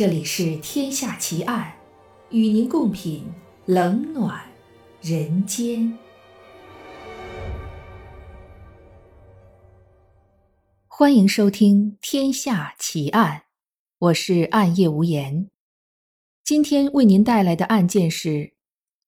这里是《天下奇案》，与您共品冷暖人间。欢迎收听《天下奇案》，我是暗夜无言。今天为您带来的案件是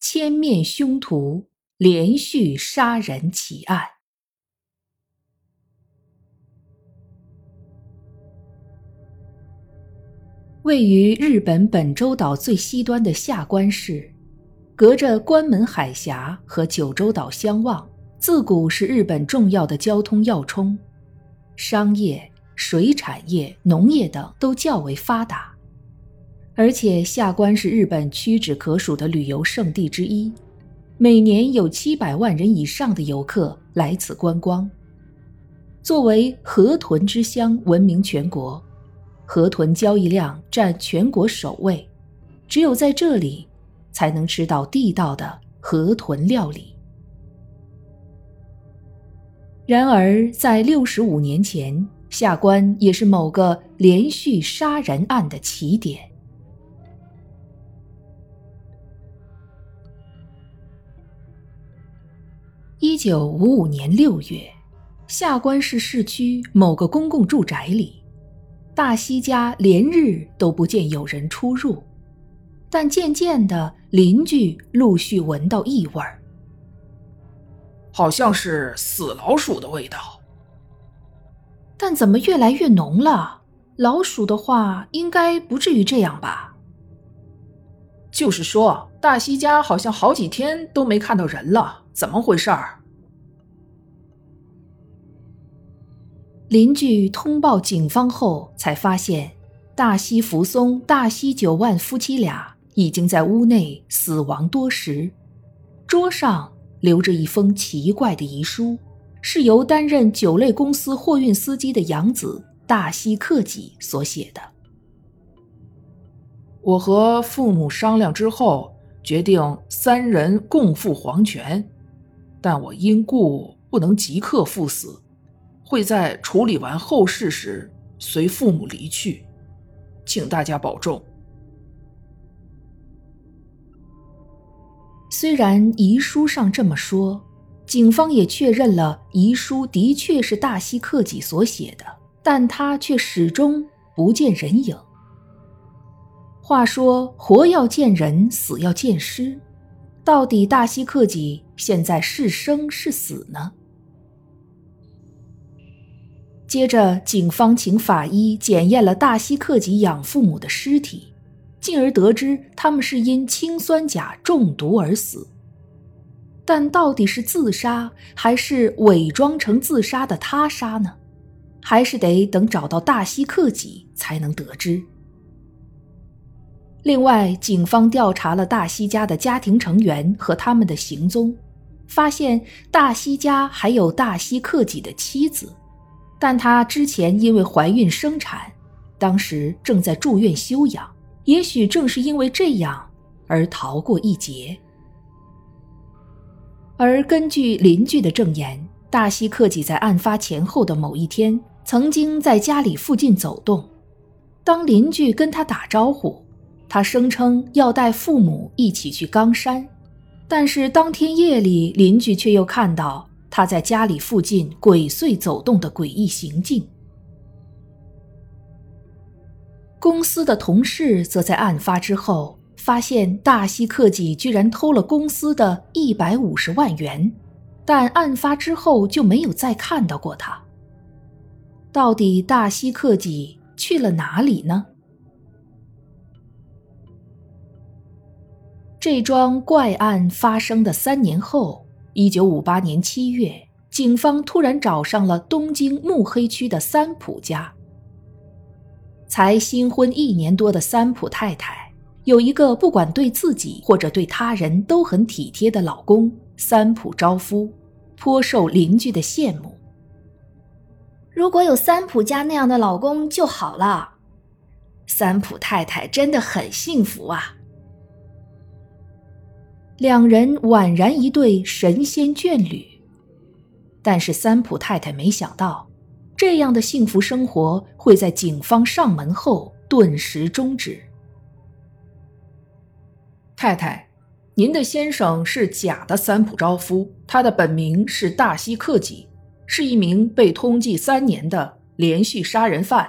千面凶徒连续杀人奇案。位于日本本州岛最西端的下关市，隔着关门海峡和九州岛相望，自古是日本重要的交通要冲，商业、水产业、农业等都较为发达。而且下关是日本屈指可数的旅游胜地之一，每年有七百万人以上的游客来此观光。作为河豚之乡，闻名全国。河豚交易量占全国首位，只有在这里才能吃到地道的河豚料理。然而，在六十五年前，下关也是某个连续杀人案的起点。一九五五年六月，下关市市区某个公共住宅里。大西家连日都不见有人出入，但渐渐的，邻居陆续闻到异味儿，好像是死老鼠的味道。但怎么越来越浓了？老鼠的话，应该不至于这样吧？就是说，大西家好像好几天都没看到人了，怎么回事儿？邻居通报警方后，才发现大西福松、大西九万夫妻俩已经在屋内死亡多时，桌上留着一封奇怪的遗书，是由担任酒类公司货运司机的养子大西克己所写的。我和父母商量之后，决定三人共赴黄泉，但我因故不能即刻赴死。会在处理完后事时随父母离去，请大家保重。虽然遗书上这么说，警方也确认了遗书的确是大西克己所写的，但他却始终不见人影。话说，活要见人，死要见尸，到底大西克己现在是生是死呢？接着，警方请法医检验了大西克己养父母的尸体，进而得知他们是因氰酸钾中毒而死。但到底是自杀还是伪装成自杀的他杀呢？还是得等找到大西克己才能得知。另外，警方调查了大西家的家庭成员和他们的行踪，发现大西家还有大西克己的妻子。但她之前因为怀孕生产，当时正在住院休养，也许正是因为这样而逃过一劫。而根据邻居的证言，大西克己在案发前后的某一天，曾经在家里附近走动。当邻居跟他打招呼，他声称要带父母一起去冈山，但是当天夜里，邻居却又看到。他在家里附近鬼祟走动的诡异行径。公司的同事则在案发之后发现大西克己居然偷了公司的一百五十万元，但案发之后就没有再看到过他。到底大西克己去了哪里呢？这桩怪案发生的三年后。一九五八年七月，警方突然找上了东京目黑区的三浦家。才新婚一年多的三浦太太，有一个不管对自己或者对他人都很体贴的老公三浦昭夫，颇受邻居的羡慕。如果有三浦家那样的老公就好了，三浦太太真的很幸福啊。两人宛然一对神仙眷侣，但是三浦太太没想到，这样的幸福生活会在警方上门后顿时终止。太太，您的先生是假的三浦昭夫，他的本名是大西克己，是一名被通缉三年的连续杀人犯。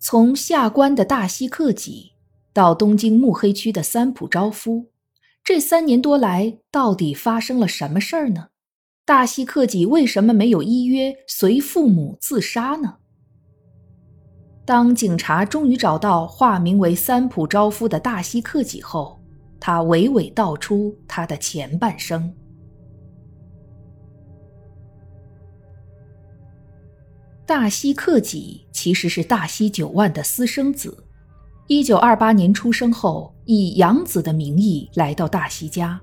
从下关的大西克己到东京目黑区的三浦昭夫，这三年多来到底发生了什么事儿呢？大西克己为什么没有依约随父母自杀呢？当警察终于找到化名为三浦昭夫的大西克己后，他娓娓道出他的前半生。大西克己其实是大西九万的私生子，一九二八年出生后，以养子的名义来到大西家。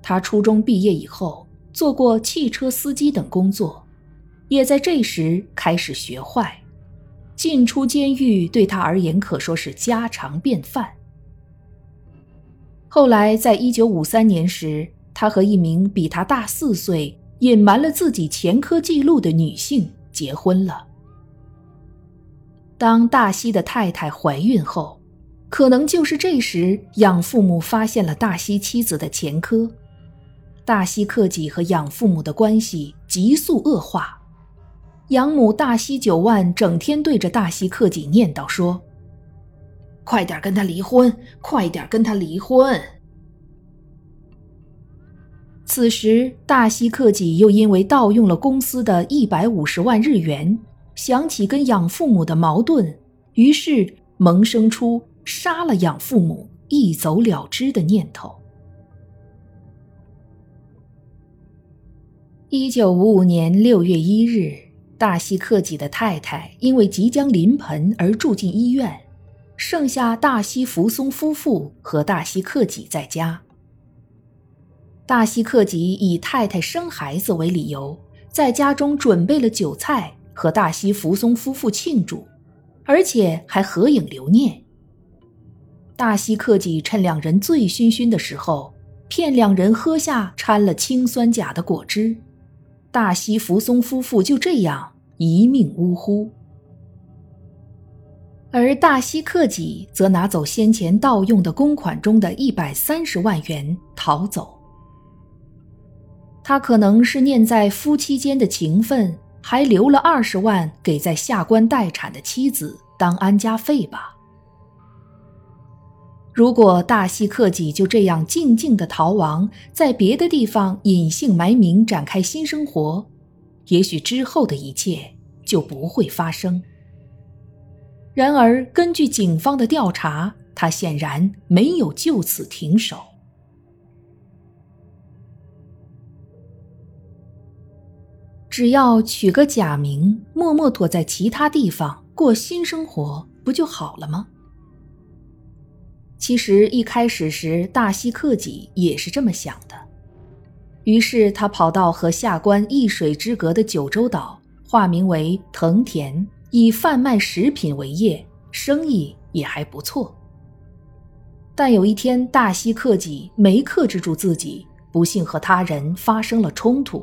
他初中毕业以后，做过汽车司机等工作，也在这时开始学坏。进出监狱对他而言可说是家常便饭。后来，在一九五三年时，他和一名比他大四岁、隐瞒了自己前科记录的女性结婚了。当大西的太太怀孕后，可能就是这时，养父母发现了大西妻子的前科，大西克己和养父母的关系急速恶化。养母大西九万整天对着大西克己念叨说：“快点跟他离婚，快点跟他离婚。”此时，大西克己又因为盗用了公司的一百五十万日元，想起跟养父母的矛盾，于是萌生出杀了养父母、一走了之的念头。一九五五年六月一日。大西克己的太太因为即将临盆而住进医院，剩下大西福松夫妇和大西克己在家。大西克己以太太生孩子为理由，在家中准备了酒菜和大西福松夫妇庆祝，而且还合影留念。大西克己趁两人醉醺醺的时候，骗两人喝下掺了氰酸钾的果汁，大西福松夫妇就这样。一命呜呼，而大西克己则拿走先前盗用的公款中的一百三十万元逃走。他可能是念在夫妻间的情分，还留了二十万给在下关待产的妻子当安家费吧。如果大西克己就这样静静的逃亡，在别的地方隐姓埋名展开新生活。也许之后的一切就不会发生。然而，根据警方的调查，他显然没有就此停手。只要取个假名，默默躲在其他地方过新生活，不就好了吗？其实一开始时，大西克己也是这么想的。于是他跑到和下关一水之隔的九州岛，化名为藤田，以贩卖食品为业，生意也还不错。但有一天，大西克己没克制住自己，不幸和他人发生了冲突，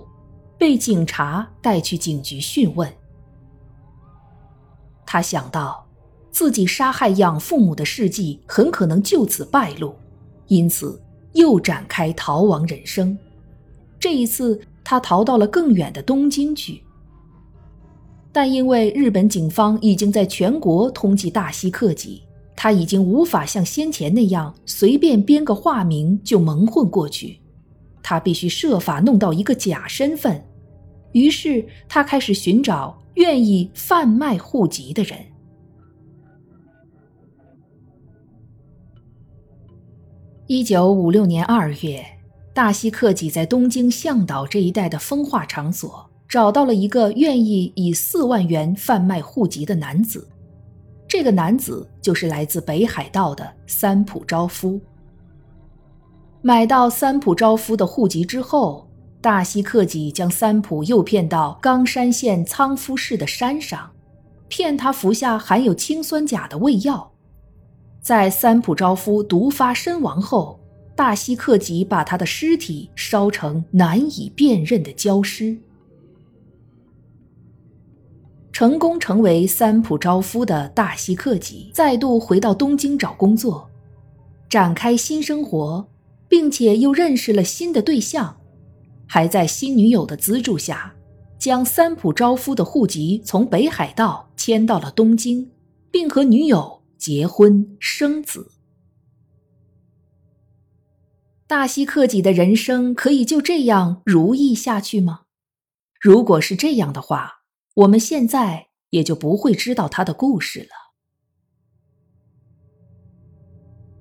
被警察带去警局讯问。他想到自己杀害养父母的事迹很可能就此败露，因此又展开逃亡人生。这一次，他逃到了更远的东京去。但因为日本警方已经在全国通缉大西克己，他已经无法像先前那样随便编个化名就蒙混过去。他必须设法弄到一个假身份。于是，他开始寻找愿意贩卖户籍的人。一九五六年二月。大西克己在东京向岛这一带的风化场所找到了一个愿意以四万元贩卖户籍的男子，这个男子就是来自北海道的三浦昭夫。买到三浦昭夫的户籍之后，大西克己将三浦诱骗到冈山县仓敷市的山上，骗他服下含有氰酸钾的胃药，在三浦昭夫毒发身亡后。大西克己把他的尸体烧成难以辨认的焦尸。成功成为三浦昭夫的大西克己再度回到东京找工作，展开新生活，并且又认识了新的对象，还在新女友的资助下，将三浦昭夫的户籍从北海道迁到了东京，并和女友结婚生子。大西克己的人生可以就这样如意下去吗？如果是这样的话，我们现在也就不会知道他的故事了。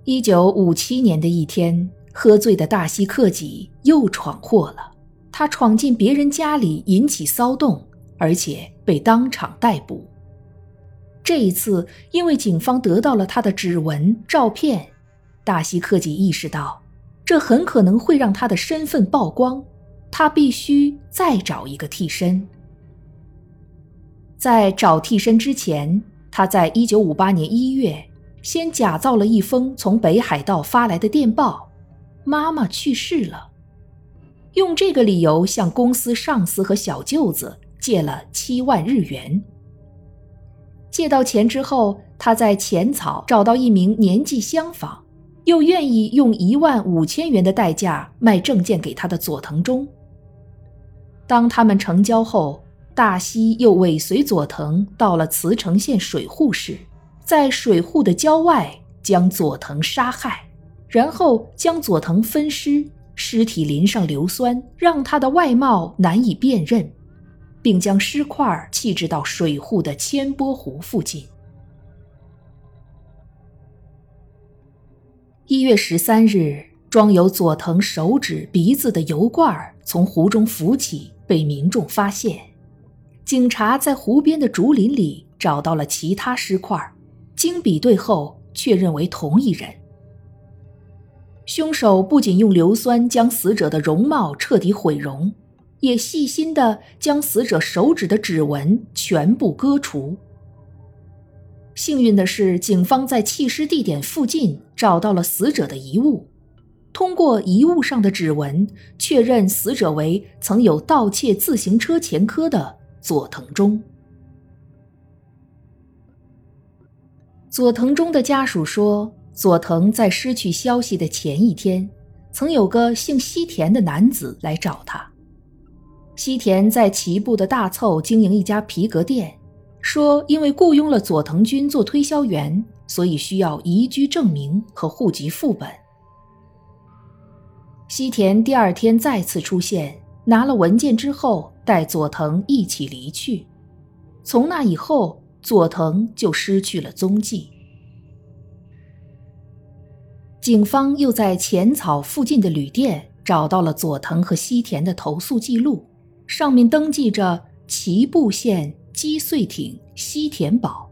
一九五七年的一天，喝醉的大西克己又闯祸了。他闯进别人家里，引起骚动，而且被当场逮捕。这一次，因为警方得到了他的指纹、照片，大西克己意识到。这很可能会让他的身份曝光，他必须再找一个替身。在找替身之前，他在一九五八年一月先假造了一封从北海道发来的电报：“妈妈去世了。”用这个理由向公司上司和小舅子借了七万日元。借到钱之后，他在浅草找到一名年纪相仿。又愿意用一万五千元的代价卖证件给他的佐藤忠。当他们成交后，大西又尾随佐藤到了茨城县水户市，在水户的郊外将佐藤杀害，然后将佐藤分尸，尸体淋上硫酸，让他的外貌难以辨认，并将尸块弃置到水户的千波湖附近。一月十三日，装有佐藤手指、鼻子的油罐从湖中浮起，被民众发现。警察在湖边的竹林里找到了其他尸块，经比对后确认为同一人。凶手不仅用硫酸将死者的容貌彻底毁容，也细心地将死者手指的指纹全部割除。幸运的是，警方在弃尸地点附近找到了死者的遗物。通过遗物上的指纹，确认死者为曾有盗窃自行车前科的佐藤忠。佐藤忠的家属说，佐藤在失去消息的前一天，曾有个姓西田的男子来找他。西田在齐部的大凑经营一家皮革店。说，因为雇佣了佐藤君做推销员，所以需要移居证明和户籍副本。西田第二天再次出现，拿了文件之后，带佐藤一起离去。从那以后，佐藤就失去了踪迹。警方又在浅草附近的旅店找到了佐藤和西田的投诉记录，上面登记着岐部县。击碎艇西田堡，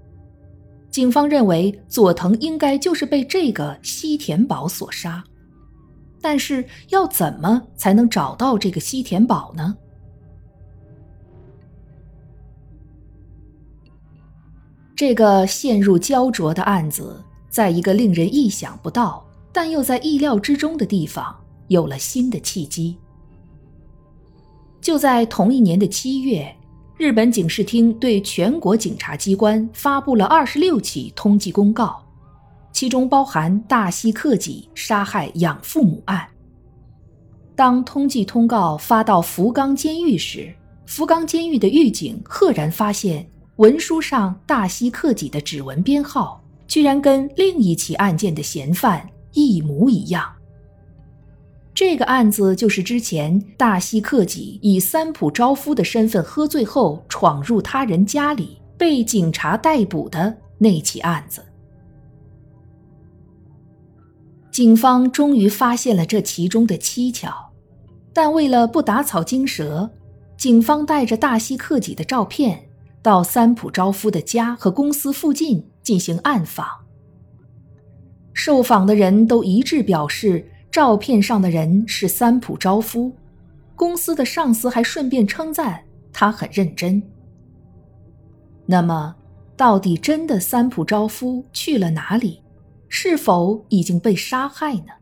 警方认为佐藤应该就是被这个西田堡所杀，但是要怎么才能找到这个西田堡呢？这个陷入焦灼的案子，在一个令人意想不到但又在意料之中的地方有了新的契机。就在同一年的七月。日本警视厅对全国警察机关发布了二十六起通缉公告，其中包含大西克己杀害养父母案。当通缉通告发到福冈监狱时，福冈监狱的狱警赫然发现文书上大西克己的指纹编号居然跟另一起案件的嫌犯一模一样。这个案子就是之前大西克己以三浦昭夫的身份喝醉后闯入他人家里被警察逮捕的那起案子。警方终于发现了这其中的蹊跷，但为了不打草惊蛇，警方带着大西克己的照片到三浦昭夫的家和公司附近进行暗访。受访的人都一致表示。照片上的人是三浦昭夫，公司的上司还顺便称赞他很认真。那么，到底真的三浦昭夫去了哪里？是否已经被杀害呢？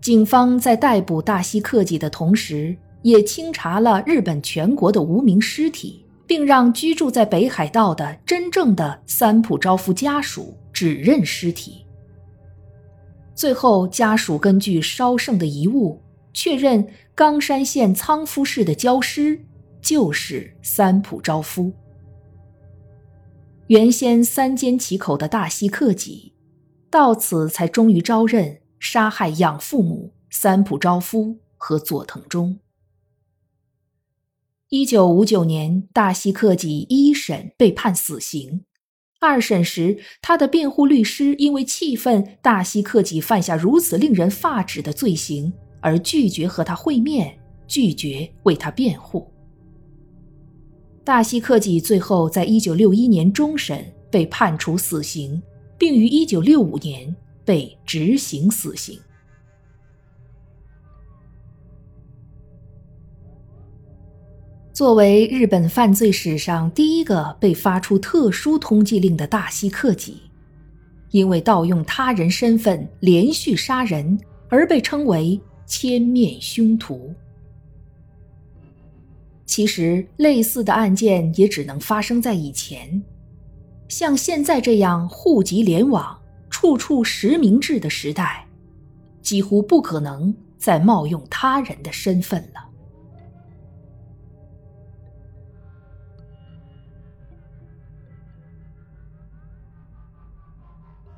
警方在逮捕大西克己的同时，也清查了日本全国的无名尸体，并让居住在北海道的真正的三浦昭夫家属指认尸体。最后，家属根据烧剩的遗物，确认冈山县仓敷市的焦尸就是三浦昭夫。原先三缄其口的大西克己，到此才终于招认杀害养父母三浦昭夫和佐藤忠。一九五九年，大西克己一审被判死刑。二审时，他的辩护律师因为气愤大西克己犯下如此令人发指的罪行，而拒绝和他会面，拒绝为他辩护。大西克己最后在一九六一年终审被判处死刑，并于一九六五年被执行死刑。作为日本犯罪史上第一个被发出特殊通缉令的大西克己，因为盗用他人身份连续杀人而被称为“千面凶徒”。其实，类似的案件也只能发生在以前，像现在这样户籍联网、处处实名制的时代，几乎不可能再冒用他人的身份了。